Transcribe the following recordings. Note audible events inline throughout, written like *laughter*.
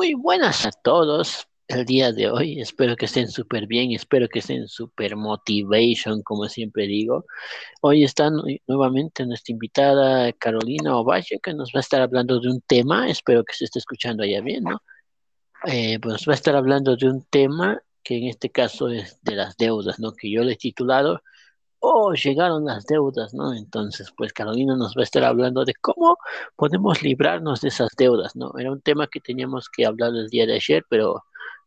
Muy buenas a todos el día de hoy. Espero que estén súper bien, espero que estén súper motivation, como siempre digo. Hoy está nuevamente nuestra invitada Carolina Ovalle, que nos va a estar hablando de un tema, espero que se esté escuchando allá bien, ¿no? Eh, pues va a estar hablando de un tema que en este caso es de las deudas, ¿no? Que yo le he titulado oh, llegaron las deudas, ¿no? Entonces, pues Carolina nos va a estar hablando de cómo podemos librarnos de esas deudas, ¿no? Era un tema que teníamos que hablar el día de ayer, pero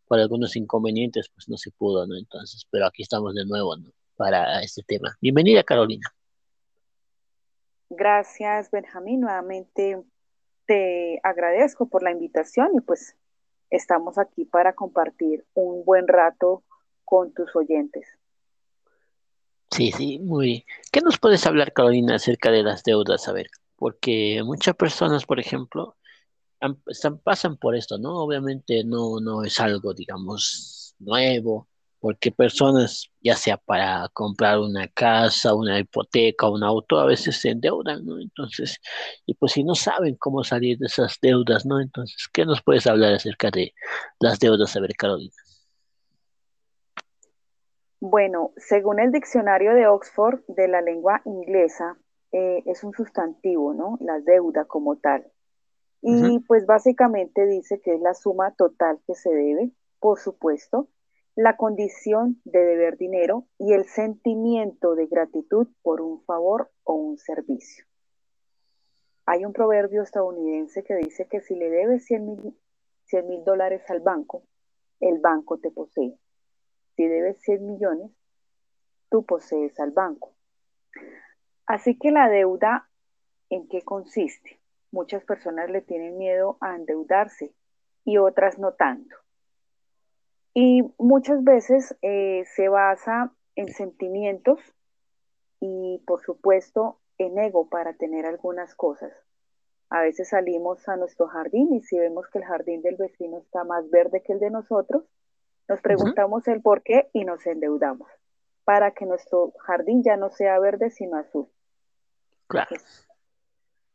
por algunos inconvenientes, pues no se pudo, ¿no? Entonces, pero aquí estamos de nuevo, ¿no? Para este tema. Bienvenida, Carolina. Gracias, Benjamín. Nuevamente te agradezco por la invitación y pues estamos aquí para compartir un buen rato con tus oyentes. Sí, sí, muy. ¿Qué nos puedes hablar, Carolina, acerca de las deudas? A ver, porque muchas personas, por ejemplo, pasan por esto, ¿no? Obviamente no, no es algo, digamos, nuevo, porque personas, ya sea para comprar una casa, una hipoteca, un auto, a veces se endeudan, ¿no? Entonces, y pues si no saben cómo salir de esas deudas, ¿no? Entonces, ¿qué nos puedes hablar acerca de las deudas? A ver, Carolina. Bueno, según el diccionario de Oxford de la lengua inglesa, eh, es un sustantivo, ¿no? La deuda como tal. Y pues básicamente dice que es la suma total que se debe, por supuesto, la condición de deber dinero y el sentimiento de gratitud por un favor o un servicio. Hay un proverbio estadounidense que dice que si le debes 100 mil dólares al banco, el banco te posee. Si debes 100 millones, tú posees al banco. Así que la deuda, ¿en qué consiste? Muchas personas le tienen miedo a endeudarse y otras no tanto. Y muchas veces eh, se basa en sentimientos y por supuesto en ego para tener algunas cosas. A veces salimos a nuestro jardín y si vemos que el jardín del vecino está más verde que el de nosotros, nos preguntamos el por qué y nos endeudamos para que nuestro jardín ya no sea verde sino azul. Claro.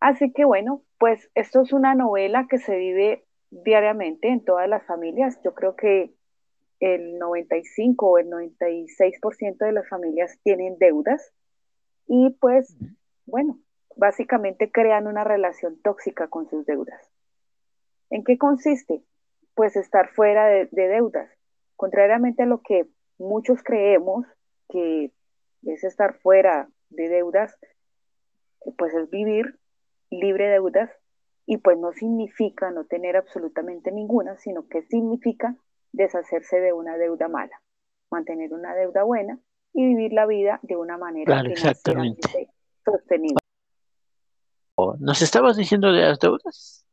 Así que bueno, pues esto es una novela que se vive diariamente en todas las familias. Yo creo que el 95 o el 96% de las familias tienen deudas y pues bueno, básicamente crean una relación tóxica con sus deudas. ¿En qué consiste? Pues estar fuera de deudas. Contrariamente a lo que muchos creemos que es estar fuera de deudas, pues es vivir libre de deudas y pues no significa no tener absolutamente ninguna, sino que significa deshacerse de una deuda mala, mantener una deuda buena y vivir la vida de una manera exactamente. sostenible. ¿Nos estabas diciendo de las deudas?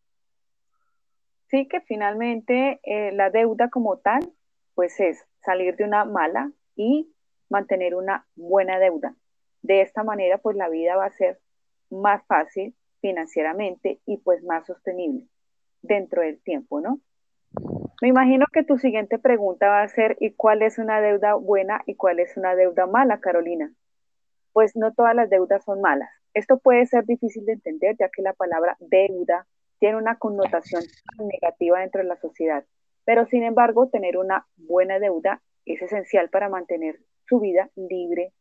Sí, que finalmente eh, la deuda como tal pues es salir de una mala y mantener una buena deuda. De esta manera, pues la vida va a ser más fácil financieramente y pues más sostenible dentro del tiempo, ¿no? Me imagino que tu siguiente pregunta va a ser, ¿y cuál es una deuda buena y cuál es una deuda mala, Carolina? Pues no todas las deudas son malas. Esto puede ser difícil de entender, ya que la palabra deuda tiene una connotación negativa dentro de la sociedad. Pero sin embargo, tener una buena deuda es esencial para mantener su vida libre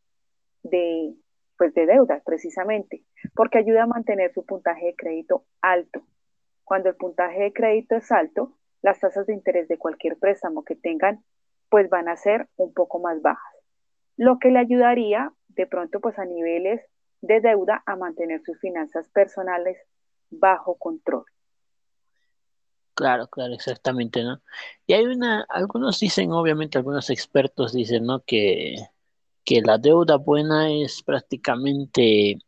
de, pues, de deudas, precisamente, porque ayuda a mantener su puntaje de crédito alto. Cuando el puntaje de crédito es alto, las tasas de interés de cualquier préstamo que tengan, pues van a ser un poco más bajas, lo que le ayudaría de pronto pues a niveles de deuda a mantener sus finanzas personales bajo control. Claro, claro, exactamente, ¿no? Y hay una, algunos dicen, obviamente, algunos expertos dicen, ¿no? Que, que la deuda buena es prácticamente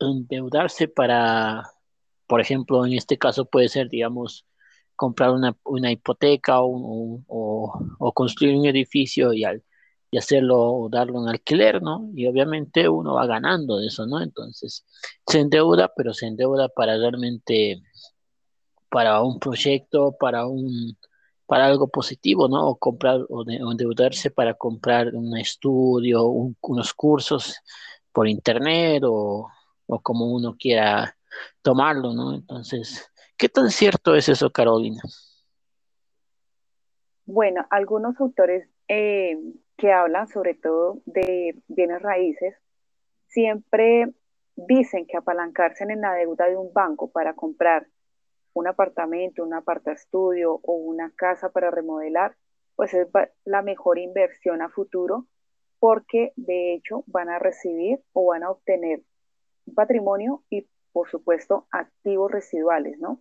endeudarse para, por ejemplo, en este caso puede ser, digamos, comprar una, una hipoteca o, o, construir un edificio y, al, y hacerlo o darlo en alquiler, ¿no? Y obviamente uno va ganando de eso, ¿no? Entonces, se endeuda, pero se endeuda para realmente para un proyecto, para un para algo positivo, ¿no? O comprar o, endeudarse para comprar un estudio, unos cursos por internet o, o, como uno quiera tomarlo, ¿no? Entonces, ¿qué tan cierto es eso, Carolina? Bueno, algunos autores eh, que hablan sobre todo de bienes raíces siempre dicen que apalancarse en la deuda de un banco para comprar un apartamento, un estudio o una casa para remodelar, pues es la mejor inversión a futuro porque de hecho van a recibir o van a obtener un patrimonio y por supuesto activos residuales, ¿no?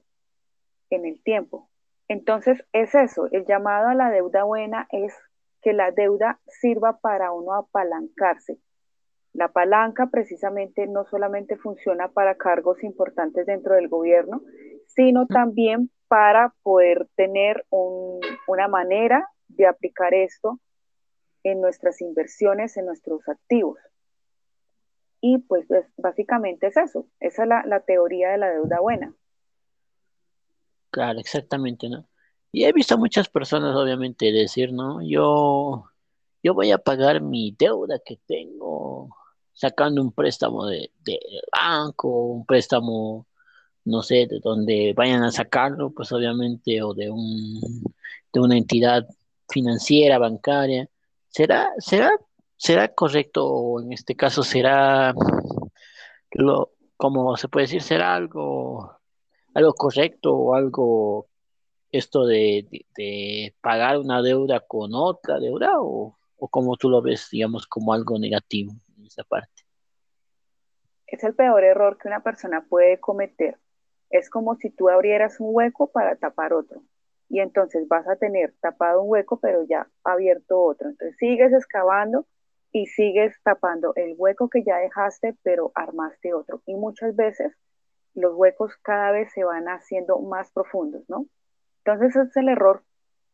En el tiempo. Entonces es eso, el llamado a la deuda buena es que la deuda sirva para uno apalancarse. La palanca precisamente no solamente funciona para cargos importantes dentro del gobierno, sino también para poder tener una manera de aplicar esto en nuestras inversiones, en nuestros activos. Y pues, pues básicamente es eso, esa es la, la teoría de la deuda buena. Claro, exactamente, ¿no? Y he visto muchas personas, obviamente, decir, ¿no? Yo, yo voy a pagar mi deuda que tengo sacando un préstamo de, de banco, un préstamo, no sé, de donde vayan a sacarlo, pues obviamente, o de un, de una entidad financiera, bancaria. ¿Será, será, será correcto, o en este caso será lo, como se puede decir, será algo, algo correcto o algo esto de, pagar una deuda con otra deuda o, o como tú lo ves, digamos, como algo negativo en esa parte? Es el peor error que una persona puede cometer. Es como si tú abrieras un hueco para tapar otro. Y entonces vas a tener tapado un hueco, pero ya abierto otro. Entonces sigues excavando y sigues tapando el hueco que ya dejaste, pero armaste otro. Y muchas veces los huecos cada vez se van haciendo más profundos, ¿no? Entonces es el error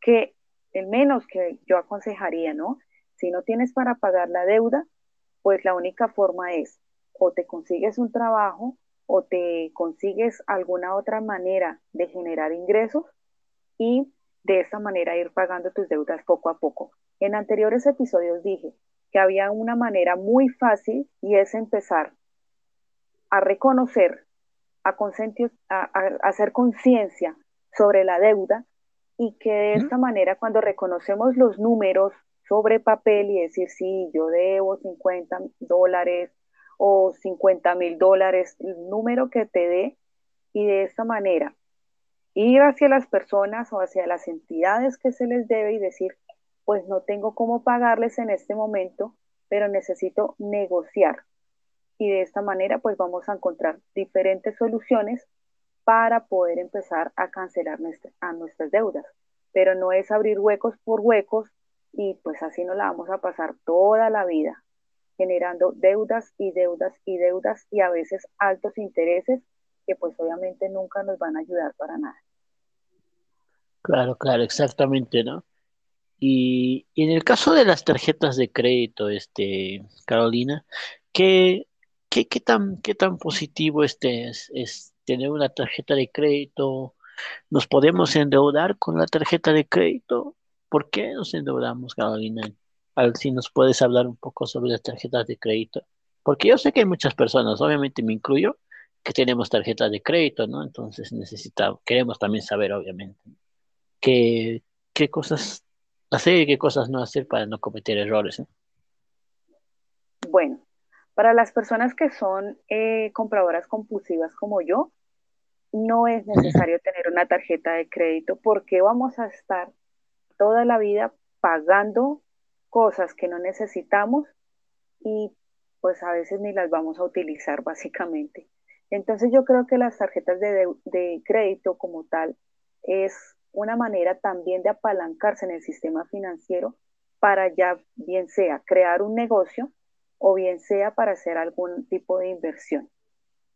que, el menos que yo aconsejaría, ¿no? Si no tienes para pagar la deuda, pues la única forma es o te consigues un trabajo o te consigues alguna otra manera de generar ingresos y de esa manera ir pagando tus deudas poco a poco. En anteriores episodios dije que había una manera muy fácil y es empezar a reconocer, a, a, a hacer conciencia sobre la deuda y que de esta manera cuando reconocemos los números sobre papel y decir, sí, yo debo 50 dólares o 50 mil dólares, el número que te dé, y de esta manera ir hacia las personas o hacia las entidades que se les debe y decir, pues no tengo cómo pagarles en este momento, pero necesito negociar. Y de esta manera, pues vamos a encontrar diferentes soluciones para poder empezar a cancelar a nuestras deudas. Pero no es abrir huecos por huecos y pues así no la vamos a pasar toda la vida, generando deudas y deudas y deudas y a veces altos intereses que pues obviamente nunca nos van a ayudar para nada. Claro, claro, exactamente, ¿no? Y, en el caso de las tarjetas de crédito, este, Carolina, ¿qué, qué, qué tan, qué tan positivo este es tener una tarjeta de crédito, nos podemos endeudar con la tarjeta de crédito. ¿Por qué nos endeudamos, Carolina? A ver si nos puedes hablar un poco sobre las tarjetas de crédito. Porque yo sé que hay muchas personas, obviamente me incluyo, que tenemos tarjetas de crédito, ¿no? Entonces necesitamos, queremos también saber, obviamente, qué, qué cosas hacer y qué cosas no hacer para no cometer errores. Bueno, para las personas que son eh, compradoras compulsivas como yo, no es necesario tener una tarjeta de crédito porque vamos a estar toda la vida pagando cosas que no necesitamos y pues a veces ni las vamos a utilizar *laughs* básicamente. Entonces yo creo que las tarjetas de, de crédito como tal es una manera también de apalancarse en el sistema financiero para ya bien sea crear un negocio o bien sea para hacer algún tipo de inversión.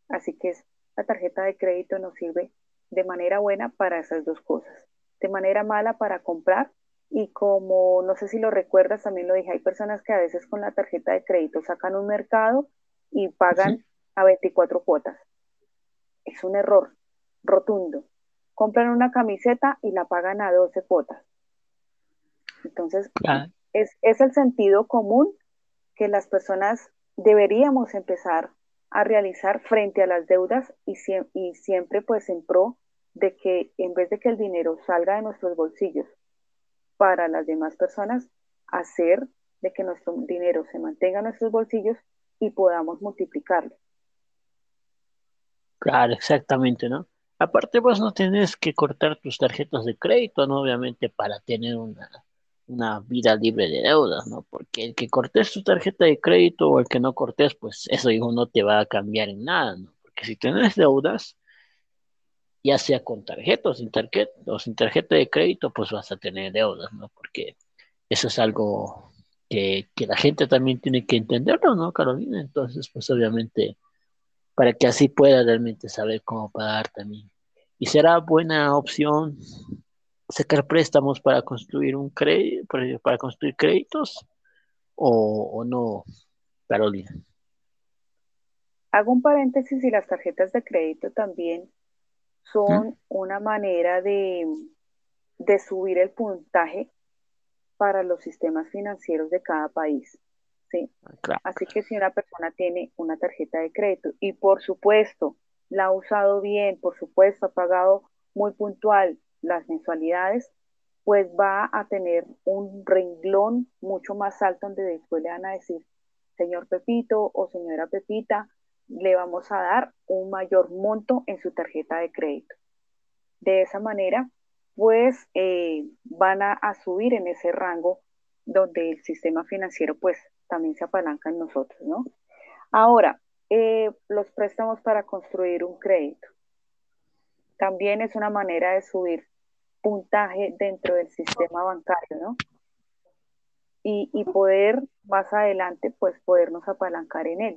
Así que la tarjeta de crédito nos sirve de manera buena para esas dos cosas, de manera mala para comprar y como no sé si lo recuerdas, también lo dije, hay personas que a veces con la tarjeta de crédito sacan un mercado y pagan a 24 cuotas. Es un error rotundo. Compran una camiseta y la pagan a 12 cuotas. Entonces, es, es el sentido común que las personas deberíamos empezar a realizar frente a las deudas y, y siempre pues en pro de que en vez de que el dinero salga de nuestros bolsillos para las demás personas hacer de que nuestro dinero se mantenga en nuestros bolsillos y podamos multiplicarlo. Claro, exactamente, ¿no? Aparte, vos no tenés que cortar tus tarjetas de crédito, ¿no? Obviamente, para tener una, una vida libre de deudas, ¿no? Porque el que cortes tu tarjeta de crédito o el que no cortes, pues eso hijo no te va a cambiar en nada, ¿no? Porque si tienes deudas, ya sea con tarjeta o sin tarjeta, o sin tarjeta de crédito, pues vas a tener deudas, ¿no? Porque eso es algo que, la gente también tiene que entenderlo, ¿no, Carolina? Entonces, pues obviamente, para que así pueda realmente saber cómo pagar también. Y será buena opción sacar préstamos para construir un crédito, para construir créditos o, no, Carolina. Hago un paréntesis y las tarjetas de crédito también son una manera de, de subir el puntaje para los sistemas financieros de cada país. ¿sí? Ah, Así que si una persona tiene una tarjeta de crédito y por supuesto la ha usado bien, por supuesto ha pagado muy puntual las mensualidades, pues va a tener un renglón mucho más alto donde después le van a decir, señor Pepito o señora Pepita, le vamos a dar un mayor monto en su tarjeta de crédito. De esa manera, pues eh, van a, subir en ese rango donde el sistema financiero pues también se apalanca en nosotros, ¿no? Ahora, eh, los préstamos para construir un crédito. También es una manera de subir puntaje dentro del sistema bancario, ¿no? Y, y poder más adelante, pues, podernos apalancar en él.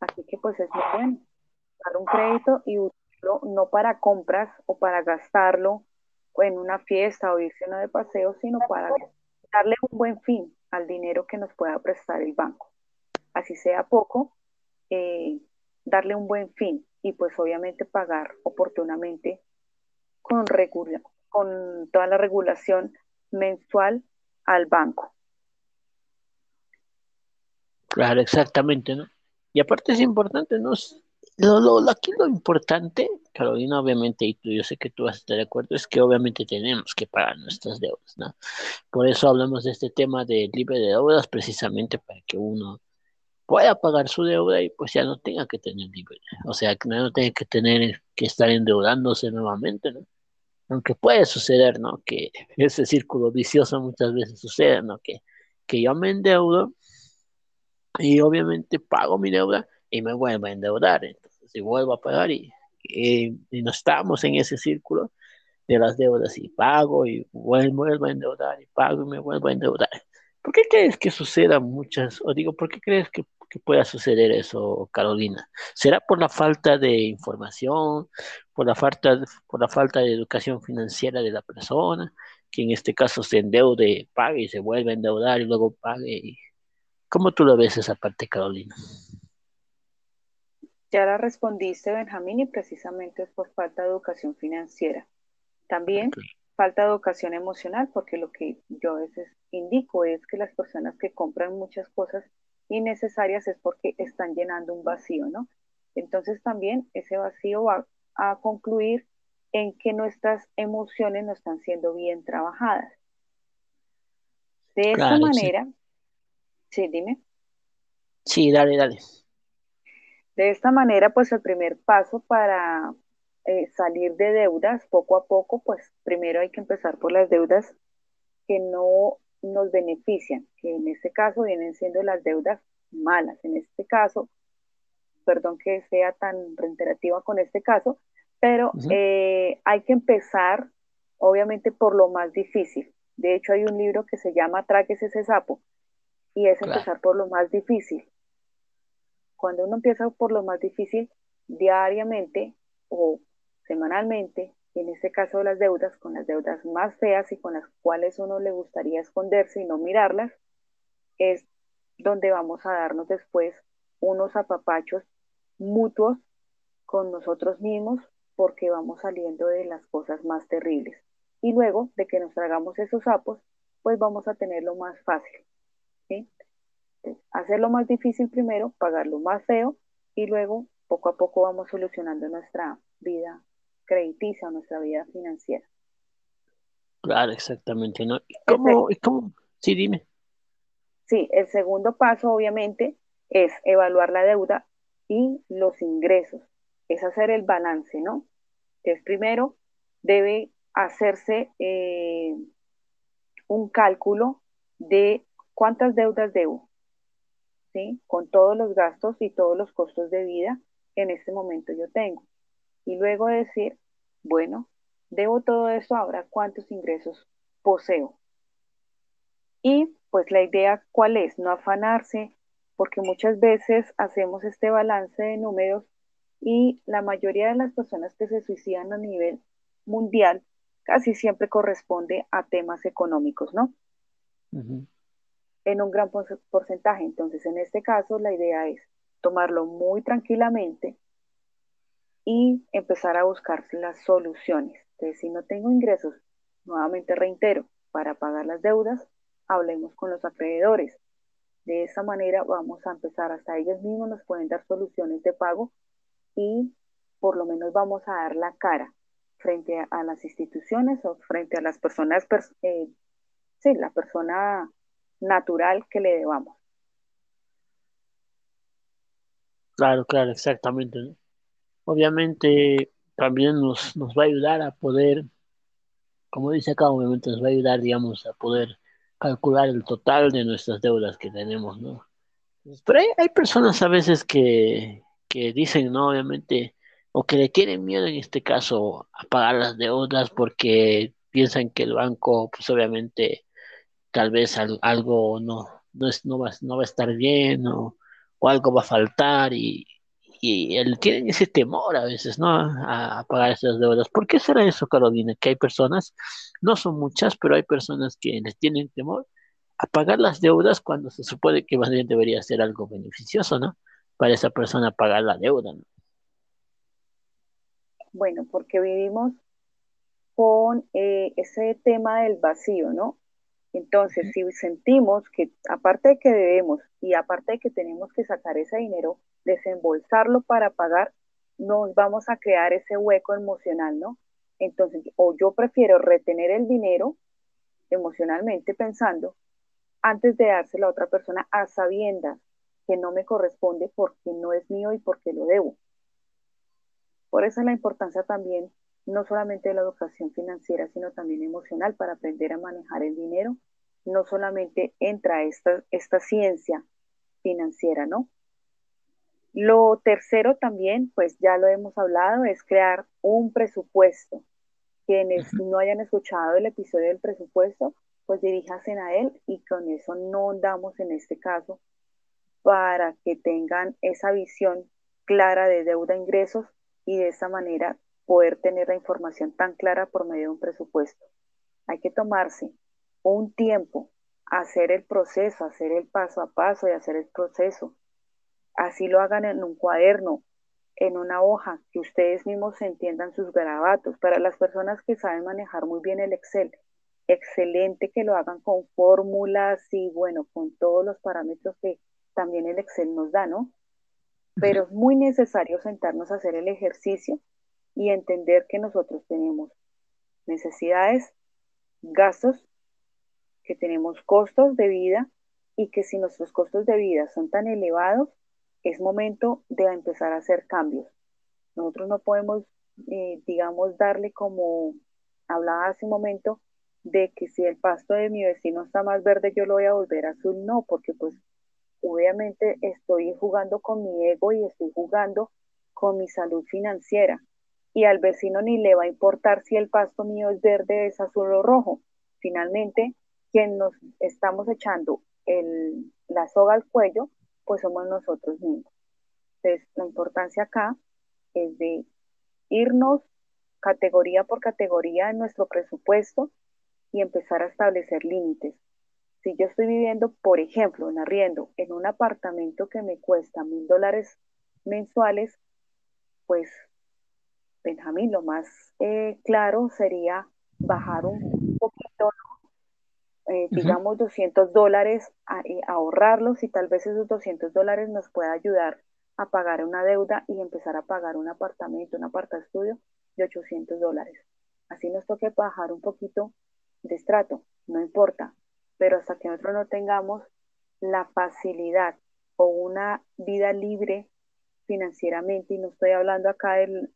Así que, pues, es muy bueno dar un crédito y usarlo no para compras o para gastarlo en una fiesta o irse de paseo, sino para darle un buen fin al dinero que nos pueda prestar el banco. Así sea poco, eh, darle un buen fin y pues obviamente pagar oportunamente con, con toda la regulación mensual al banco. Claro, exactamente, ¿no? Y aparte es importante, ¿no? Lo, lo, aquí lo importante, Carolina, obviamente, y tú, yo sé que tú vas a estar de acuerdo, es que obviamente tenemos que pagar nuestras deudas, ¿no? Por eso hablamos de este tema de libre de deudas, precisamente para que uno pueda pagar su deuda y pues ya no tenga que tener libre, o sea, que no tenga que tener que estar endeudándose nuevamente, ¿no? Aunque puede suceder, ¿no? Que ese círculo vicioso muchas veces sucede, ¿no? Que, que yo me endeudo y obviamente pago mi deuda y me vuelvo a endeudar, entonces y vuelvo a pagar y, y, no estamos en ese círculo de las deudas y pago y vuelvo, vuelvo a endeudar y pago y me vuelvo a endeudar. ¿Por qué crees que suceda muchas, o digo, por qué crees que que pueda suceder eso, Carolina? ¿Será por la falta de información, por la falta, por la falta de educación financiera de la persona, que en este caso se endeude, pague y se vuelve a endeudar y luego pague? ¿Cómo tú lo ves esa parte, Carolina? Ya la respondiste, Benjamín, y precisamente es por falta de educación financiera. También falta de educación emocional, porque lo que yo a veces indico es que las personas que compran muchas cosas innecesarias es porque están llenando un vacío, ¿no? Entonces también ese vacío va a concluir en que nuestras emociones no están siendo bien trabajadas. De esta manera, sí. Dime. Sí, dale, dale. De esta manera, pues el primer paso para eh, salir de deudas poco a poco, pues primero hay que empezar por las deudas que no nos benefician, que en este caso vienen siendo las deudas malas. En este caso, perdón que sea tan reiterativa con este caso, pero eh, hay que empezar, obviamente, por lo más difícil. De hecho, hay un libro que se llama Traques ese sapo, y es empezar por lo más difícil. Cuando uno empieza por lo más difícil, diariamente o semanalmente, en este caso las deudas, con las deudas más feas y con las cuales uno le gustaría esconderse y no mirarlas, es donde vamos a darnos después unos apapachos mutuos con nosotros mismos porque vamos saliendo de las cosas más terribles. Y luego de que nos tragamos esos sapos, pues vamos a tenerlo más fácil. ¿Sí? Hacerlo más difícil primero, pagarlo más feo y luego poco a poco vamos solucionando nuestra vida crediticia, nuestra vida financiera. Claro, exactamente, ¿no? cómo, cómo? Sí, dime. Sí, el segundo paso, obviamente, es evaluar la deuda y los ingresos. Es hacer el balance, ¿no? Es primero, debe hacerse eh, un cálculo de cuántas deudas debo, ¿sí? Con todos los gastos y todos los costos de vida que en este momento yo tengo. Y luego decir, bueno, debo todo eso, ahora cuántos ingresos poseo. Y pues la idea cuál es, no afanarse, porque muchas veces hacemos este balance de números y la mayoría de las personas que se suicidan a nivel mundial casi siempre corresponde a temas económicos, ¿no? En un gran porcentaje. Entonces, en este caso, la idea es tomarlo muy tranquilamente y empezar a buscar las soluciones. Entonces, si no tengo ingresos, nuevamente reitero, para pagar las deudas, hablemos con los acreedores. De esa manera vamos a empezar, hasta ellos mismos nos pueden dar soluciones de pago y por lo menos vamos a dar la cara frente a, las instituciones o frente a las personas, eh, sí, la persona natural que le debamos. Claro, claro, exactamente. Obviamente también nos, va a ayudar a poder, como dice acá, obviamente nos va a ayudar, digamos, a poder calcular el total de nuestras deudas que tenemos, ¿no? Pero hay, hay personas a veces que, que dicen, ¿no? Obviamente, o que le tienen miedo en este caso a pagar las deudas porque piensan que el banco, pues obviamente, tal vez algo no, no, es, no, va, no va a estar bien o, algo va a faltar y, y él, tienen ese temor a veces, ¿no? A, pagar esas deudas. ¿Por qué será eso, Carolina? Que hay personas, no son muchas, pero hay personas que les tienen temor a pagar las deudas cuando se supone que más bien debería ser algo beneficioso, ¿no? Para esa persona pagar la deuda, ¿no? Bueno, porque vivimos con eh, ese tema del vacío, ¿no? Entonces, si sentimos que aparte de que debemos y aparte de que tenemos que sacar ese dinero, desembolsarlo para pagar, nos vamos a crear ese hueco emocional, ¿no? Entonces, o yo prefiero retener el dinero emocionalmente pensando antes de dárselo a otra persona a sabiendas que no me corresponde porque no es mío y porque lo debo. Por eso es la importancia también, no solamente de la educación financiera, sino también emocional para aprender a manejar el dinero. No solamente entra esta, esta ciencia financiera, ¿no? Lo tercero también, pues ya lo hemos hablado, es crear un presupuesto. Quienes no hayan escuchado el episodio del presupuesto, pues diríjanse a él y con eso no damos en este caso para que tengan esa visión clara de deuda-ingresos y de esa manera poder tener la información tan clara por medio de un presupuesto. Hay que tomarse un tiempo, hacer el proceso, hacer el paso a paso y hacer el proceso. Así lo hagan en un cuaderno, en una hoja, que ustedes mismos entiendan sus garabatos. Para las personas que saben manejar muy bien el Excel, excelente que lo hagan con fórmulas y bueno, con todos los parámetros que también el Excel nos da, ¿no? pero es muy necesario sentarnos a hacer el ejercicio y entender que nosotros tenemos necesidades, gastos, que tenemos costos de vida y que si nuestros costos de vida son tan elevados, es momento de empezar a hacer cambios. Nosotros no podemos, eh, digamos, darle como hablaba hace un momento, de que si el pasto de mi vecino está más verde, yo lo voy a volver azul. No, porque pues obviamente estoy jugando con mi ego y estoy jugando con mi salud financiera. Y al vecino ni le va a importar si el pasto mío es verde, es azul o rojo. Finalmente, quien nos estamos echando el, la soga al cuello, pues somos nosotros mismos. Entonces, la importancia acá es de irnos categoría por categoría en nuestro presupuesto y empezar a establecer límites. Si yo estoy viviendo, por ejemplo, en arriendo, en un apartamento que me cuesta mil dólares mensuales, pues, Benjamín, lo más eh, claro sería bajar un poquito, eh, digamos, 200 dólares, a, ahorrarlos y tal vez esos 200 dólares nos pueda ayudar a pagar una deuda y empezar a pagar un apartamento, un estudio de 800 dólares. Así nos toque bajar un poquito de estrato, no importa, pero hasta que nosotros no tengamos la facilidad o una vida libre financieramente, y no estoy hablando acá del,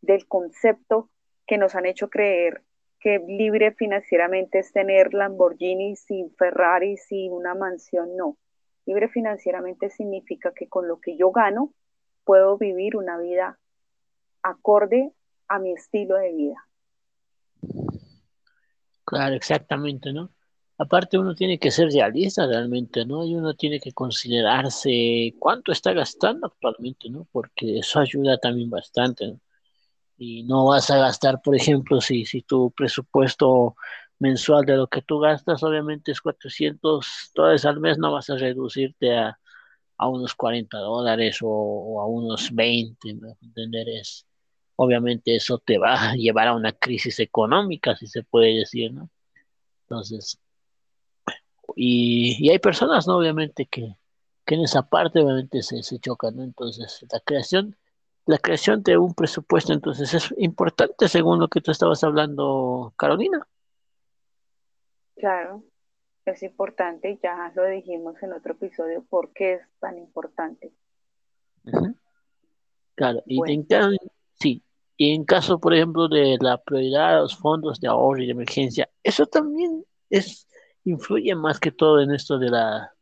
del concepto que nos han hecho creer que libre financieramente es tener Lamborghini sin Ferrari, sin una mansión, no. Libre financieramente significa que con lo que yo gano puedo vivir una vida acorde a mi estilo de vida. Claro, exactamente, ¿no? Aparte uno tiene que ser realista realmente, ¿no? Y uno tiene que considerarse cuánto está gastando actualmente, ¿no? Porque eso ayuda también bastante, ¿no? Y no vas a gastar, por ejemplo, si, si tu presupuesto mensual de lo que tú gastas obviamente es 400 dólares al mes, no vas a reducirte a, a unos 40 dólares o, a unos 20, ¿no? ¿Entender? Es, obviamente eso te va a llevar a una crisis económica, si se puede decir, ¿no? Entonces, y, y hay personas, ¿no? Obviamente que, que en esa parte obviamente se, se chocan, ¿no? Entonces, la creación, la creación de un presupuesto, entonces, es importante según lo que tú estabas hablando, Carolina. Claro, es importante, ya lo dijimos en otro episodio, por qué es tan importante. Claro, y en, sí, y en caso, por ejemplo, de la prioridad de los fondos de ahorro y de emergencia, eso también es influye más que todo en esto de la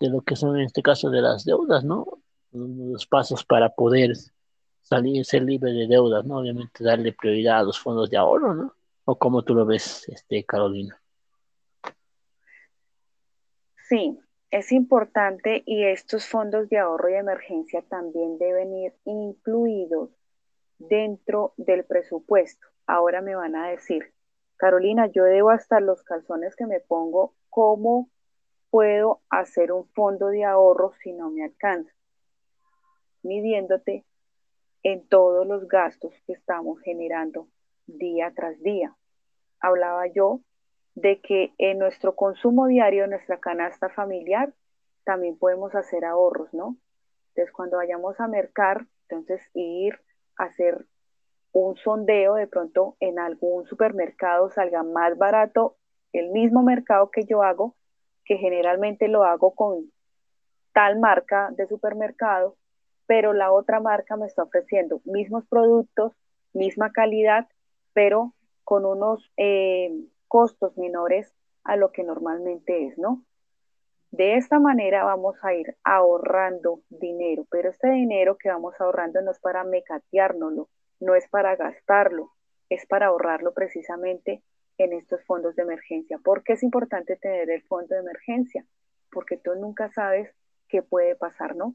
de lo que son en este caso de las deudas, ¿no? Los pasos para poder salir, ser libre de deudas, ¿no? Obviamente darle prioridad a los fondos de ahorro, ¿no? ¿O cómo tú lo ves, este, Carolina? Sí, es importante y estos fondos de ahorro y emergencia también deben ir incluidos dentro del presupuesto. Ahora me van a decir, Carolina, yo debo hasta los calzones que me pongo, ¿cómo puedo hacer un fondo de ahorro si no me alcanza? Midiéndote en todos los gastos que estamos generando día tras día. Hablaba yo de que en nuestro consumo diario, en nuestra canasta familiar, también podemos hacer ahorros, ¿no? Entonces, cuando vayamos a mercar, entonces ir a hacer un sondeo, de pronto en algún supermercado salga más barato el mismo mercado que yo hago, que generalmente lo hago con tal marca de supermercado, pero la otra marca me está ofreciendo mismos productos, misma calidad, pero con unos eh, costos menores a lo que normalmente es, ¿no? De esta manera vamos a ir ahorrando dinero, pero este dinero que vamos ahorrando no es para mecateárnoslo, no es para gastarlo, es para ahorrarlo precisamente en estos fondos de emergencia. ¿Por qué es importante tener el fondo de emergencia? Porque tú nunca sabes qué puede pasar, ¿no?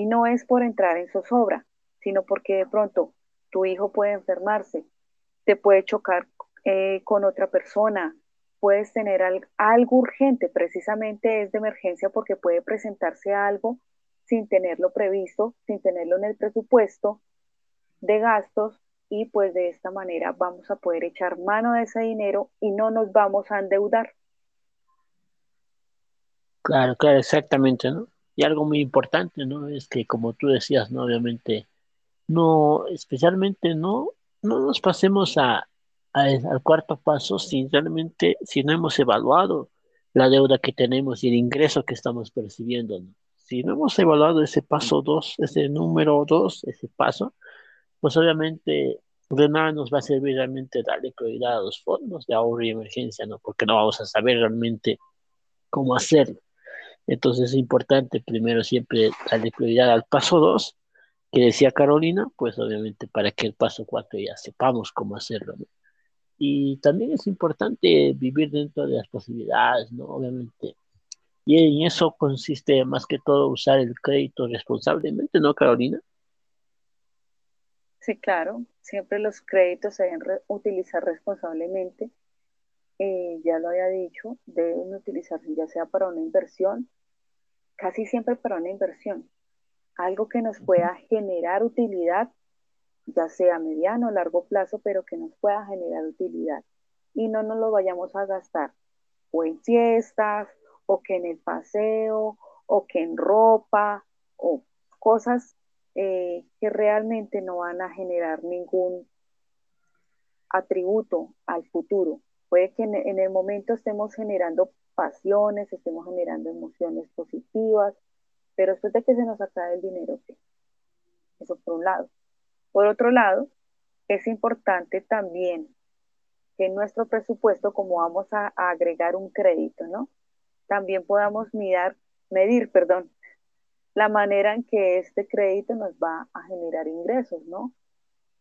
Y no es por entrar en zozobra, sino porque de pronto tu hijo puede enfermarse, te puede chocar eh, con otra persona, puedes tener algo urgente, precisamente es de emergencia porque puede presentarse algo sin tenerlo previsto, sin tenerlo en el presupuesto, de gastos y pues de esta manera vamos a poder echar mano de ese dinero y no nos vamos a endeudar. Claro, claro, exactamente, ¿no? Y algo muy importante, ¿no? Es que como tú decías, ¿no? Obviamente, no, especialmente no, no nos pasemos a, al cuarto paso si realmente, si no hemos evaluado la deuda que tenemos y el ingreso que estamos percibiendo, ¿no? Si no hemos evaluado ese paso dos, ese número dos, ese paso, pues obviamente de nada nos va a servir realmente darle prioridad a los fondos de ahorro y emergencia, ¿no? Porque no vamos a saber realmente cómo hacerlo. Entonces es importante primero siempre darle prioridad al paso 2, que decía Carolina, pues obviamente para que el paso 4 ya sepamos cómo hacerlo, ¿no? Y también es importante vivir dentro de las posibilidades, ¿no? Obviamente. Y en eso consiste más que todo usar el crédito responsablemente, ¿no, Carolina? Sí, claro, siempre los créditos se deben utilizar responsablemente. Eh, ya lo había dicho, deben utilizarse ya sea para una inversión, casi siempre para una inversión, algo que nos pueda generar utilidad, ya sea mediano o largo plazo, pero que nos pueda generar utilidad y no nos lo vayamos a gastar o en fiestas, o que en el paseo, o que en ropa, o cosas eh, que realmente no van a generar ningún atributo al futuro. Puede que en, el momento estemos generando pasiones, estemos generando emociones positivas, pero después de que se nos acabe el dinero, ¿qué? Eso por un lado. Por otro lado, es importante también que en nuestro presupuesto, como vamos a, agregar un crédito, ¿no? También podamos mirar, medir, perdón, la manera en que este crédito nos va a generar ingresos, ¿no?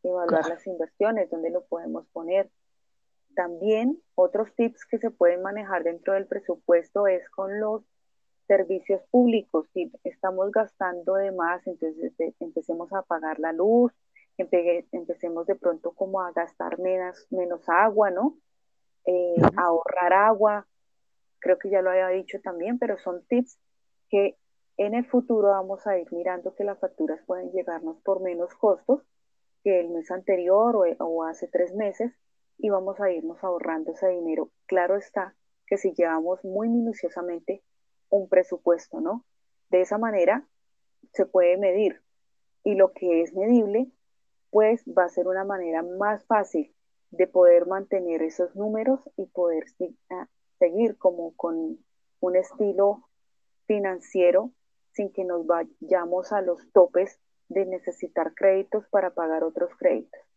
Evaluar las inversiones, dónde lo podemos poner. También otros tips que se pueden manejar dentro del presupuesto es con los servicios públicos. Si estamos gastando de más, entonces empecemos a pagar la luz, empecemos de pronto como a gastar menos, menos agua, ¿no? Eh, ahorrar agua, creo que ya lo había dicho también, pero son tips que en el futuro vamos a ir mirando que las facturas pueden llegarnos por menos costos que el mes anterior o, o hace tres meses y vamos a irnos ahorrando ese dinero. Claro está que si llevamos muy minuciosamente un presupuesto, ¿no? De esa manera se puede medir y lo que es medible, pues va a ser una manera más fácil de poder mantener esos números y poder seguir como con un estilo financiero sin que nos vayamos a los topes de necesitar créditos para pagar otros créditos.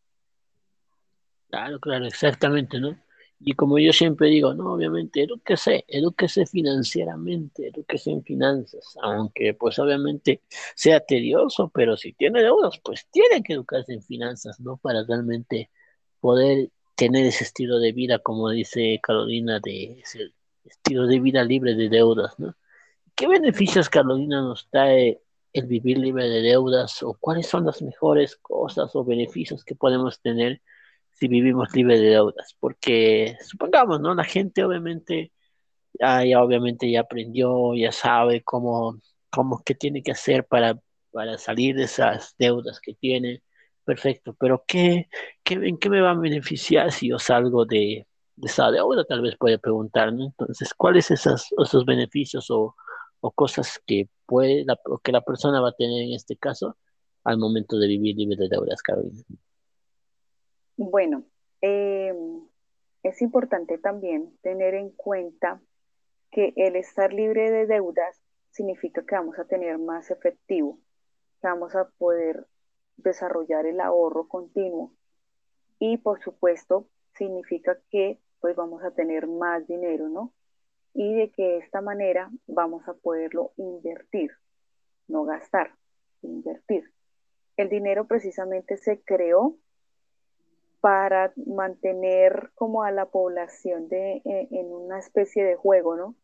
Claro, claro, exactamente, ¿no? Y como yo siempre digo, no, obviamente, edúquese, edúquese financieramente, edúquese en finanzas, aunque pues obviamente sea tedioso, pero si tiene deudas, pues tiene que educarse en finanzas, ¿no? Para realmente poder tener ese estilo de vida, como dice Carolina, de ese estilo de vida libre de deudas, ¿no? ¿Qué beneficios, Carolina, nos trae el vivir libre de deudas o cuáles son las mejores cosas o beneficios que podemos tener si vivimos libre de deudas? Porque supongamos, ¿no? La gente obviamente ya, obviamente ya aprendió, ya sabe cómo, cómo qué tiene que hacer para, para salir de esas deudas que tiene. Perfecto, pero ¿qué, qué, ¿en qué me va a beneficiar si yo salgo de, de esa deuda? Tal vez puede preguntar, ¿no? Entonces, ¿cuáles esas, esos beneficios o, o cosas que puede la, que la persona va a tener en este caso al momento de vivir libre de deudas, Carolina? Bueno, em, es importante también tener en cuenta que el estar libre de deudas significa que vamos a tener más efectivo, que vamos a poder desarrollar el ahorro continuo y por supuesto significa que pues vamos a tener más dinero, ¿no? y de que de esta manera vamos a poderlo invertir, no gastar, invertir. El dinero precisamente se creó para mantener como a la población de, eh, en una especie de juego, ¿no?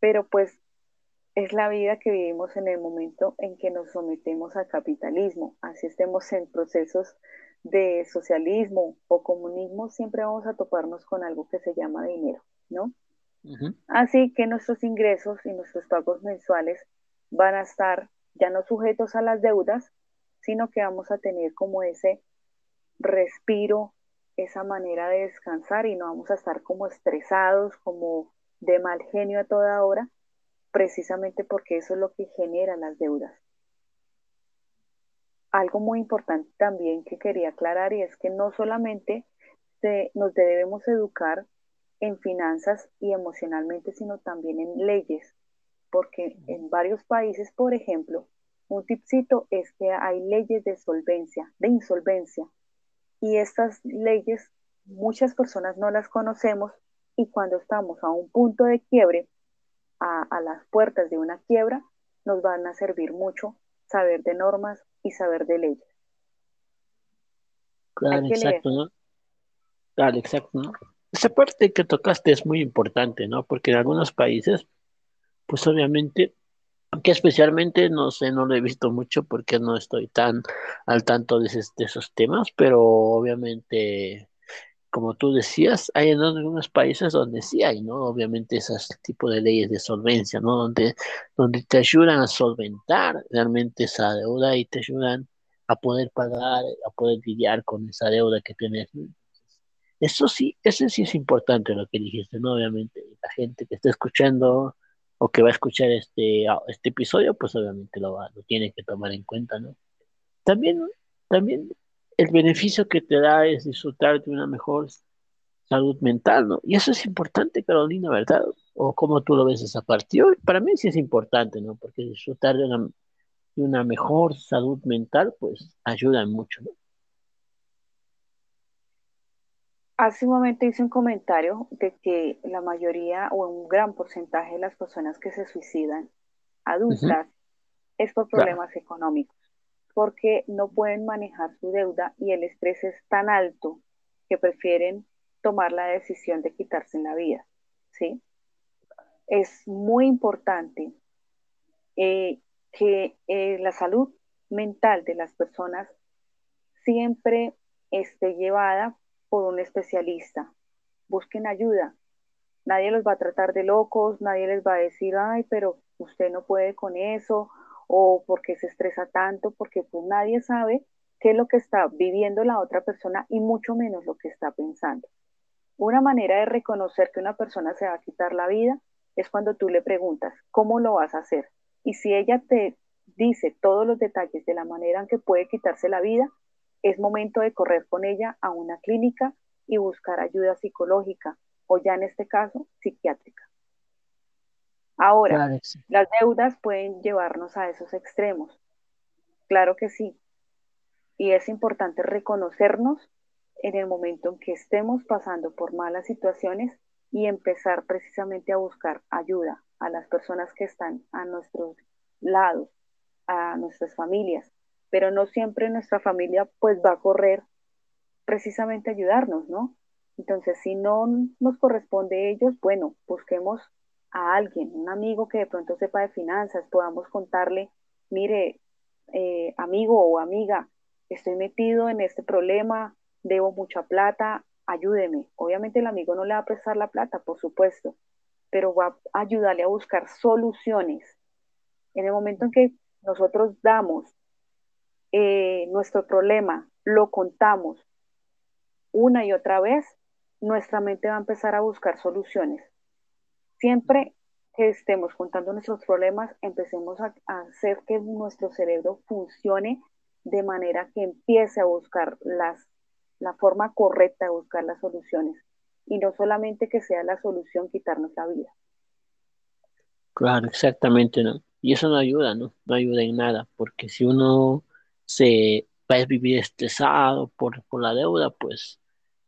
Pero pues es la vida que vivimos en el momento en que nos sometemos al capitalismo. Así estemos en procesos de socialismo o comunismo, siempre vamos a toparnos con algo que se llama dinero, ¿no? Así que nuestros ingresos y nuestros pagos mensuales van a estar ya no sujetos a las deudas, sino que vamos a tener como ese respiro, esa manera de descansar y no vamos a estar como estresados, como de mal genio a toda hora, precisamente porque eso es lo que genera las deudas. Algo muy importante también que quería aclarar y es que no solamente nos debemos educar en finanzas y emocionalmente, sino también en leyes, porque en varios países, por ejemplo, un tipcito es que hay leyes de solvencia, de insolvencia, y estas leyes muchas personas no las conocemos y cuando estamos a un punto de quiebre, a, las puertas de una quiebra, nos van a servir mucho saber de normas y saber de leyes. Claro, exacto, ¿no? Claro, exacto, ¿no? Esa parte que tocaste es muy importante, ¿no? Porque en algunos países, pues obviamente, aunque especialmente no sé, no lo he visto mucho porque no estoy tan al tanto de, esos temas, pero obviamente, como tú decías, hay en algunos países donde sí hay, ¿no? Obviamente esos tipos de leyes de solvencia, ¿no? Donde, donde te ayudan a solventar realmente esa deuda y te ayudan a poder pagar, a poder lidiar con esa deuda que tienes. Eso sí, eso sí es importante lo que dijiste, ¿no? Obviamente, la gente que está escuchando o que va a escuchar este, este episodio, pues obviamente lo, va, lo tiene que tomar en cuenta, ¿no? También, también el beneficio que te da es disfrutar de una mejor salud mental, ¿no? Y eso es importante, Carolina, ¿verdad? ¿O cómo tú lo ves esa parte? para mí sí es importante, ¿no? Porque disfrutar de una, de una mejor salud mental, pues ayuda mucho, ¿no? Hace un momento hice un comentario de que la mayoría o un gran porcentaje de las personas que se suicidan adultas es por problemas económicos, porque no pueden manejar su deuda y el estrés es tan alto que prefieren tomar la decisión de quitarse la vida, ¿sí? Es muy importante eh, que eh, la salud mental de las personas siempre esté llevada por un especialista. Busquen ayuda. Nadie los va a tratar de locos, nadie les va a decir, ay, pero usted no puede con eso, o porque se estresa tanto, porque pues nadie sabe qué es lo que está viviendo la otra persona y mucho menos lo que está pensando. Una manera de reconocer que una persona se va a quitar la vida es cuando tú le preguntas, ¿cómo lo vas a hacer? Y si ella te dice todos los detalles de la manera en que puede quitarse la vida, es momento de correr con ella a una clínica y buscar ayuda psicológica o ya en este caso psiquiátrica. Ahora, las deudas pueden llevarnos a esos extremos. Claro que sí. Y es importante reconocernos en el momento en que estemos pasando por malas situaciones y empezar precisamente a buscar ayuda a las personas que están a nuestros lados, a nuestras familias, pero no siempre nuestra familia pues va a correr precisamente a ayudarnos, ¿no? Entonces, si no nos corresponde ellos, bueno, busquemos a alguien, un amigo que de pronto sepa de finanzas, podamos contarle, mire, eh, amigo o amiga, estoy metido en este problema, debo mucha plata, ayúdeme. Obviamente el amigo no le va a prestar la plata, por supuesto, pero va a ayudarle a buscar soluciones. En el momento en que nosotros damos eh, nuestro problema, lo contamos una y otra vez, nuestra mente va a empezar a buscar soluciones. Siempre que estemos contando nuestros problemas, empecemos a, hacer que nuestro cerebro funcione de manera que empiece a buscar las, la forma correcta de buscar las soluciones y no solamente que sea la solución quitarnos la vida. Claro, exactamente, ¿no? Y eso no ayuda, ¿no? No ayuda en nada, porque si uno se va a vivir estresado por, por la deuda, pues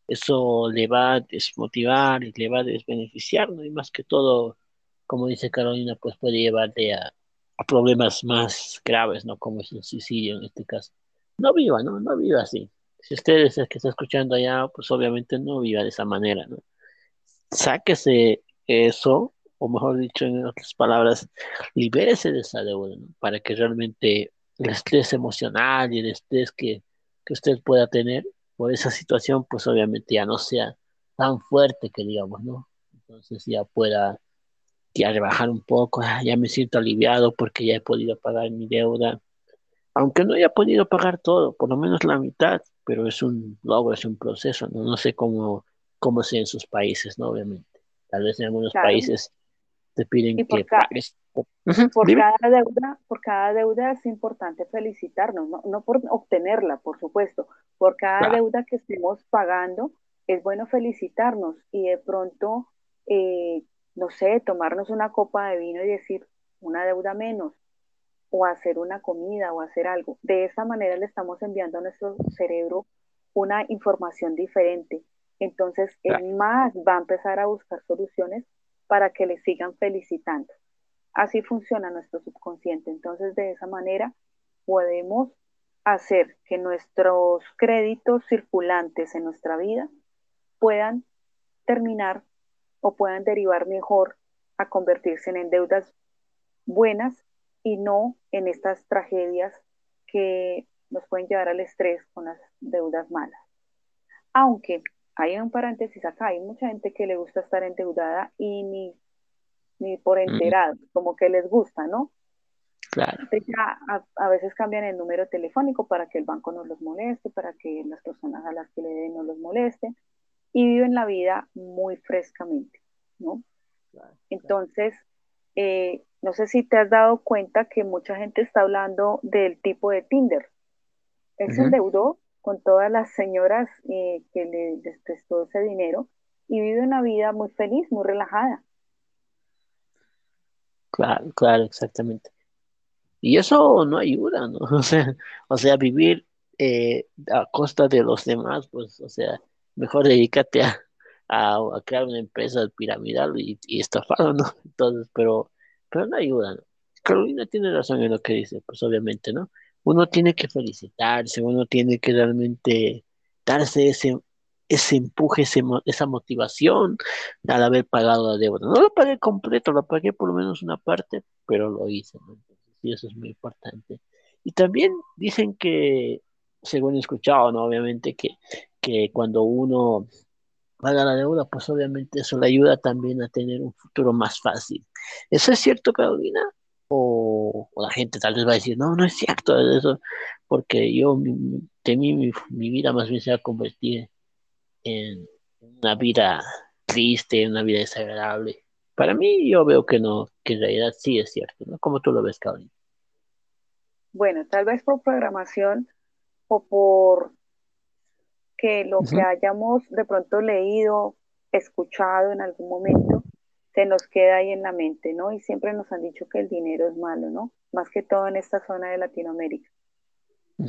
eso le va a desmotivar y le va a desbeneficiar, ¿no? Y más que todo, como dice Carolina, pues puede llevarle a, problemas más graves, ¿no? Como es el suicidio en este caso. No viva, ¿no? No viva así. Si usted es el que está escuchando allá, pues obviamente no viva de esa manera, ¿no? Sáquese eso, o mejor dicho, en otras palabras, libérese de esa deuda, ¿no? Para que realmente el estrés emocional y el estrés que, usted pueda tener por esa situación, pues obviamente ya no sea tan fuerte que digamos, ¿no? Entonces ya pueda ya rebajar un poco, ah, ya me siento aliviado porque ya he podido pagar mi deuda, aunque no haya podido pagar todo, por lo menos la mitad, pero es un logro, es un proceso, ¿no? No sé cómo, cómo sea en sus países, ¿no? Obviamente. Tal vez en algunos países te piden que pagues por cada deuda, por cada deuda es importante felicitarnos, no, por obtenerla, por supuesto, por cada deuda que estemos pagando, es bueno felicitarnos y de pronto, eh, no sé, tomarnos una copa de vino y decir una deuda menos, o hacer una comida o hacer algo. De esa manera le estamos enviando a nuestro cerebro una información diferente. Entonces, el más va a empezar a buscar soluciones para que le sigan felicitando. Así funciona nuestro subconsciente. Entonces, de esa manera podemos hacer que nuestros créditos circulantes en nuestra vida puedan terminar o puedan derivar mejor a convertirse en deudas buenas y no en estas tragedias que nos pueden llevar al estrés con las deudas malas. Aunque hay un paréntesis acá, hay mucha gente que le gusta estar endeudada y ni ni por enterado, como que les gusta, ¿no? Claro. A, veces cambian el número telefónico para que el banco no los moleste, para que las personas a las que le den no los molesten, y viven la vida muy frescamente, ¿no? Entonces, eh, no sé si te has dado cuenta que mucha gente está hablando del tipo de Tinder. Él se endeudó con todas las señoras eh, que le prestó ese dinero y vive una vida muy feliz, muy relajada. Claro, claro, exactamente. Y eso no ayuda, ¿no? *laughs* O sea, o sea vivir eh, a costa de los demás, pues, o sea, mejor dedícate a, a, crear una empresa piramidal y, y estafarlo, ¿no? *laughs* Entonces, pero, pero no ayuda, ¿no? Carolina tiene razón en lo que dice, pues obviamente, ¿no? Uno tiene que felicitarse, uno tiene que realmente darse ese, ese empuje, esa motivación al haber pagado la deuda. No lo pagué completo, lo pagué por lo menos una parte, pero lo hice, ¿no? Sí, eso es muy importante. Y también dicen que, según he escuchado, ¿no? Obviamente que, que cuando uno paga la deuda, pues obviamente eso le ayuda también a tener un futuro más fácil. ¿Eso es cierto, Carolina? O, la gente tal vez va a decir, no, no es cierto eso, porque yo, de mí, mi, mi vida más bien se va a convertir en una vida triste, una vida desagradable. Para mí, yo veo que no, que en realidad sí es cierto, ¿no? ¿Cómo tú lo ves, Carolina? Bueno, tal vez por programación o por que lo que hayamos de pronto leído, escuchado en algún momento, se nos queda ahí en la mente, ¿no? Y siempre nos han dicho que el dinero es malo, ¿no? Más que todo en esta zona de Latinoamérica.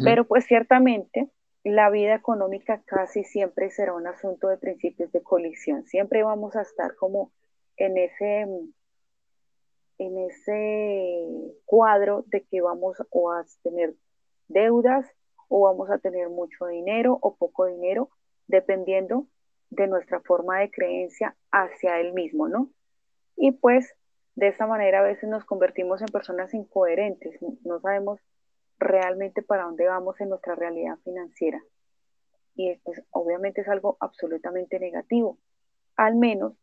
Pero pues ciertamente la vida económica casi siempre será un asunto de principios de colisión. Siempre vamos a estar como en ese, en ese cuadro de que vamos a tener deudas o vamos a tener mucho dinero o poco dinero, dependiendo de nuestra forma de creencia hacia el mismo, ¿no? Y pues de esa manera a veces nos convertimos en personas incoherentes, no sabemos realmente para dónde vamos en nuestra realidad financiera. Y pues, obviamente es algo absolutamente negativo, al menos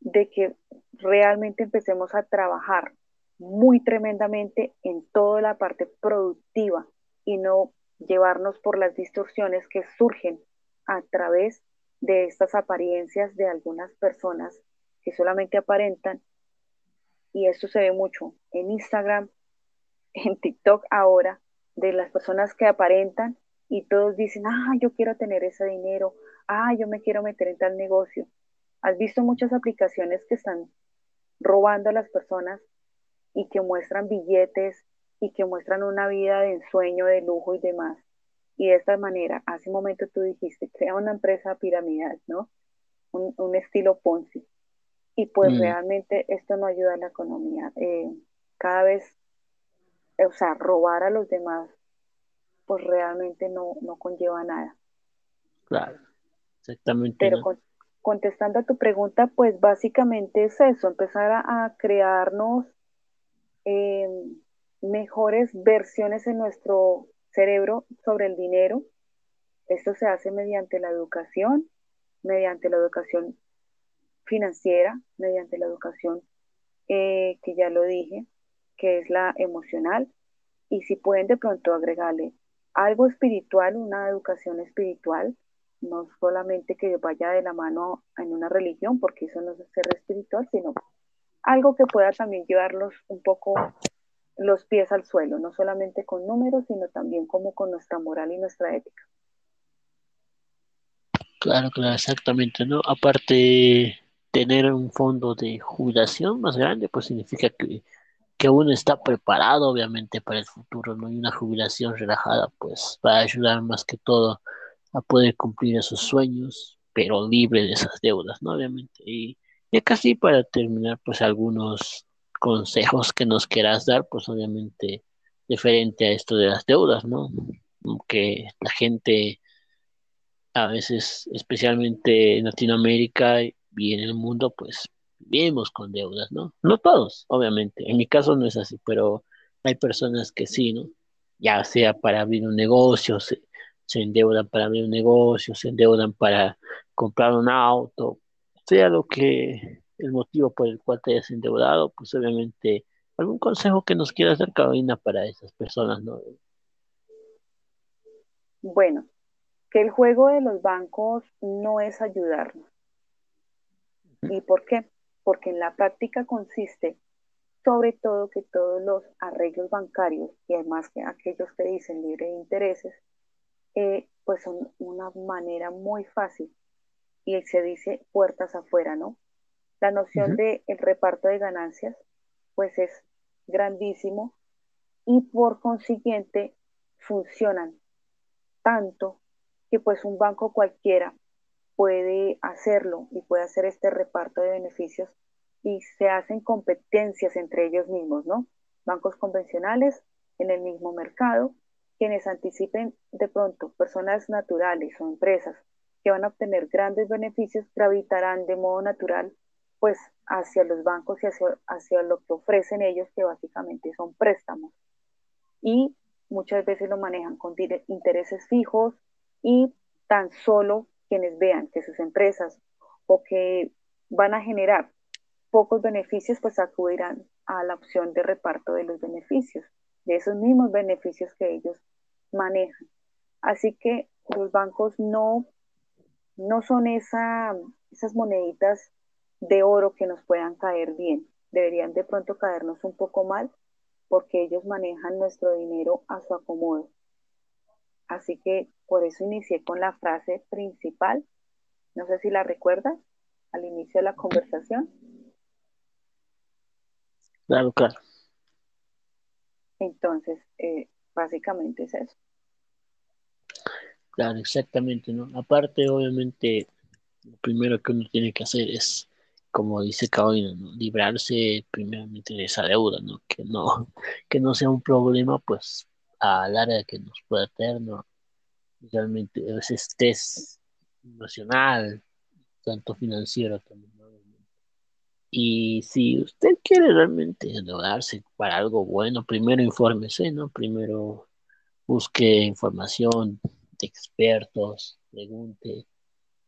de que realmente empecemos a trabajar muy tremendamente en toda la parte productiva y no llevarnos por las distorsiones que surgen a través de estas apariencias de algunas personas que solamente aparentan. Y esto se ve mucho en Instagram, en TikTok ahora, de las personas que aparentan y todos dicen, ah, yo quiero tener ese dinero, ah, yo me quiero meter en tal negocio. ¿Has visto muchas aplicaciones que están robando a las personas y que muestran billetes y que muestran una vida de ensueño, de lujo y demás? Y de esta manera, hace un momento tú dijiste, crea una empresa piramidal, ¿no? Un, estilo Ponzi. Y pues mm. realmente esto no ayuda a la economía. Eh, cada vez o sea, robar a los demás, pues realmente no, no conlleva nada. Claro, exactamente. Pero contestando a tu pregunta, pues básicamente es eso, empezar a, crearnos em, mejores versiones en nuestro cerebro sobre el dinero. Esto se hace mediante la educación, mediante la educación financiera, mediante la educación eh, que ya lo dije, que es la emocional, y si pueden de pronto agregarle algo espiritual, una educación espiritual, no solamente que vaya de la mano en una religión, porque eso no es ser espiritual, sino algo que pueda también llevarlos un poco los pies al suelo, no solamente con números, sino también como con nuestra moral y nuestra ética. Claro, claro, exactamente, ¿no? Aparte, tener un fondo de jubilación más grande, pues significa que que uno está preparado obviamente para el futuro, ¿no? Y una jubilación relajada, pues va a ayudar más que todo a poder cumplir esos sueños, pero libre de esas deudas, ¿no? Obviamente. Y ya casi para terminar, pues algunos consejos que nos quieras dar, pues obviamente diferente a esto de las deudas, ¿no? Que la gente a veces, especialmente en Latinoamérica y en el mundo, pues vivimos con deudas, ¿no? No todos, obviamente. En mi caso no es así, pero hay personas que sí, ¿no? Ya sea para abrir un negocio, se, endeudan para abrir un negocio, se endeudan para comprar un auto, sea lo que el motivo por el cual te hayas endeudado, pues obviamente algún consejo que nos quieras dar, Carolina, para esas personas, ¿no? Bueno, que el juego de los bancos no es ayudarnos. ¿Y por qué? Porque en la práctica consiste sobre todo que todos los arreglos bancarios y además que aquellos que dicen libre de intereses, eh, pues son una manera muy fácil y se dice puertas afuera, ¿no? La noción de el reparto de ganancias, pues es grandísimo y por consiguiente funcionan tanto que pues un banco cualquiera puede hacerlo y puede hacer este reparto de beneficios y se hacen competencias entre ellos mismos, ¿no? Bancos convencionales en el mismo mercado, quienes anticipen de pronto personas naturales o empresas que van a obtener grandes beneficios gravitarán de modo natural pues hacia los bancos y hacia, hacia lo que ofrecen ellos, que básicamente son préstamos. Y muchas veces lo manejan con intereses fijos y tan solo quienes vean que sus empresas o que van a generar pocos beneficios, pues acudirán a la opción de reparto de los beneficios, de esos mismos beneficios que ellos manejan. Así que los bancos no, no son esa, esas moneditas de oro que nos puedan caer bien. Deberían de pronto caernos un poco mal porque ellos manejan nuestro dinero a su acomodo. Así que por eso inicié con la frase principal. No sé si la recuerdas al inicio de la conversación. Claro, claro. Entonces, eh, básicamente es eso. Claro, exactamente, ¿no? Aparte, obviamente, lo primero que uno tiene que hacer es, como dice Carolina, ¿no? librarse primeramente de esa deuda, ¿no? Que no, *laughs* que no sea un problema, pues, a larga que nos pueda tener, ¿no? Realmente ese estrés emocional, tanto financiero también, Y si usted quiere realmente endeudarse para algo bueno, primero infórmese, ¿no? Primero busque información de expertos, pregunte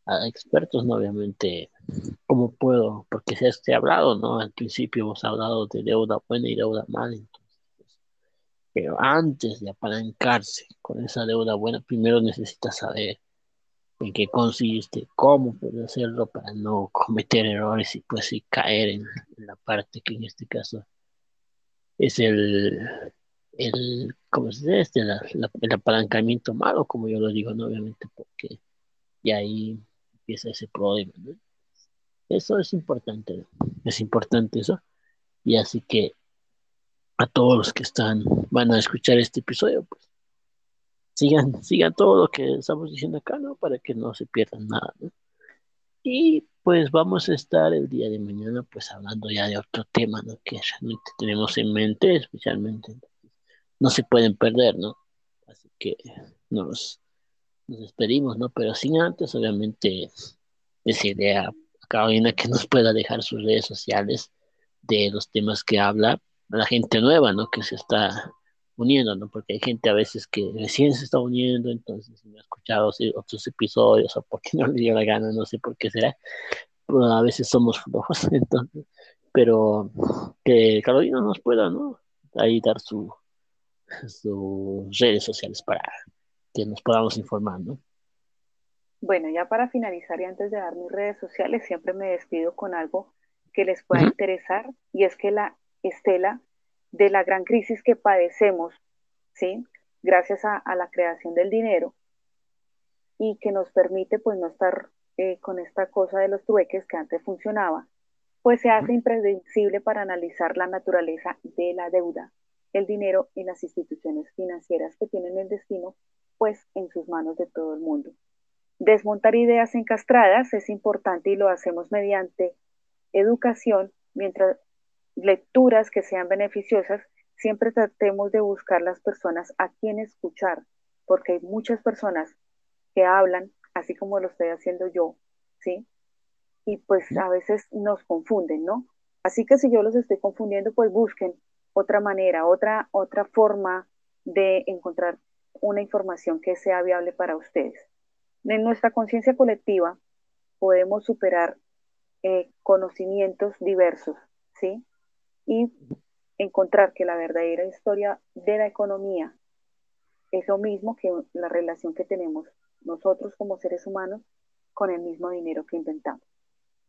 a expertos, ¿no? Obviamente, ¿cómo puedo? Porque se ha hablado, ¿no? Al principio hemos hablado de deuda buena y deuda mala, entonces, pero antes de apalancarse con esa deuda buena, primero necesita saber en qué consiste, cómo puede hacerlo para no cometer errores y pues sí caer en, la parte que en este caso es el, el ¿cómo se dice? Este, el apalancamiento malo, como yo lo digo, ¿no? obviamente, porque y ahí empieza ese problema, ¿no? Eso es importante, es importante eso. Y así que a todos los que están, van a escuchar este episodio, pues sigan, sigan todo lo que estamos diciendo acá, ¿no? Para que no se pierdan nada, ¿no? Y pues vamos a estar el día de mañana pues hablando ya de otro tema, ¿no? Que realmente tenemos en mente, especialmente. No se pueden perder, ¿no? Así que nos, nos despedimos, ¿no? Pero sin antes, obviamente, decirle a Carolina que nos pueda dejar sus redes sociales de los temas que habla la gente nueva, ¿no? Que se está uniendo, ¿no? Porque hay gente a veces que recién se está uniendo, entonces no ha escuchado otros episodios o porque no le dio la gana, no sé por qué será. Pero a veces somos *laughs* flojos, entonces, pero que Carolina nos pueda, ¿no? Ahí dar su, sus redes sociales para que nos podamos informar, ¿no? Bueno, ya para finalizar y antes de dar mis redes sociales, siempre me despido con algo que les pueda interesar y es que la estela de la gran crisis que padecemos, ¿sí? Gracias a, la creación del dinero y que nos permite pues no estar eh, con esta cosa de los trueques que antes funcionaba, pues se hace impredecible para analizar la naturaleza de la deuda, el dinero y las instituciones financieras que tienen el destino pues en sus manos de todo el mundo. Desmontar ideas encastradas es importante y lo hacemos mediante educación, mientras lecturas que sean beneficiosas, siempre tratemos de buscar las personas a quien escuchar, porque hay muchas personas que hablan, así como lo estoy haciendo yo, ¿sí? Y pues a veces nos confunden, ¿no? Así que si yo los estoy confundiendo, pues busquen otra manera, otra, otra forma de encontrar una información que sea viable para ustedes. En nuestra conciencia colectiva podemos superar eh, conocimientos diversos, ¿sí? Y encontrar que la verdadera historia de la economía es lo mismo que la relación que tenemos nosotros como seres humanos con el mismo dinero que inventamos.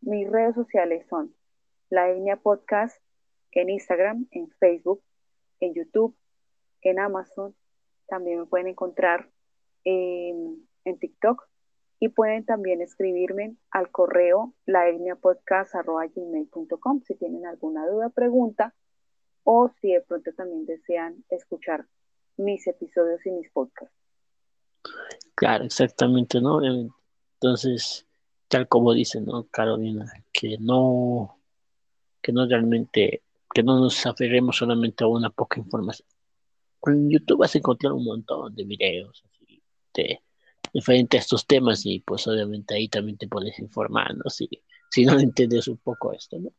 Mis redes sociales son la etnia podcast en Instagram, en Facebook, en YouTube, en Amazon. También me pueden encontrar en en TikTok y pueden también escribirme al correo laetniapodcast.com si tienen alguna duda, pregunta o si de pronto también desean escuchar mis episodios y mis podcasts. Claro, exactamente, ¿no? Entonces, tal como dice, ¿no, Carolina? Que no, que no realmente, que no nos aferremos solamente a una poca información. En YouTube vas a encontrar un montón de videos así, de diferente a estos temas y pues obviamente ahí también te puedes informar, ¿no? Si, si no *laughs* entiendes un poco esto, ¿no?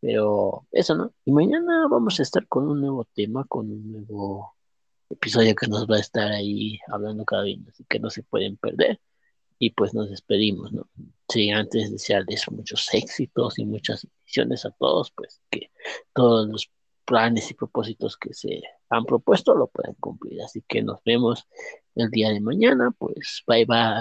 Pero eso, ¿no? Y mañana vamos a estar con un nuevo tema, con un nuevo episodio que nos va a estar ahí hablando cada día, así que no se pueden perder. Y pues nos despedimos, ¿no? Sí, antes desearles muchos éxitos y muchas bendiciones a todos, pues que todos los planes y propósitos que se han propuesto lo pueden cumplir. Así que nos vemos el día de mañana. Pues bye bye.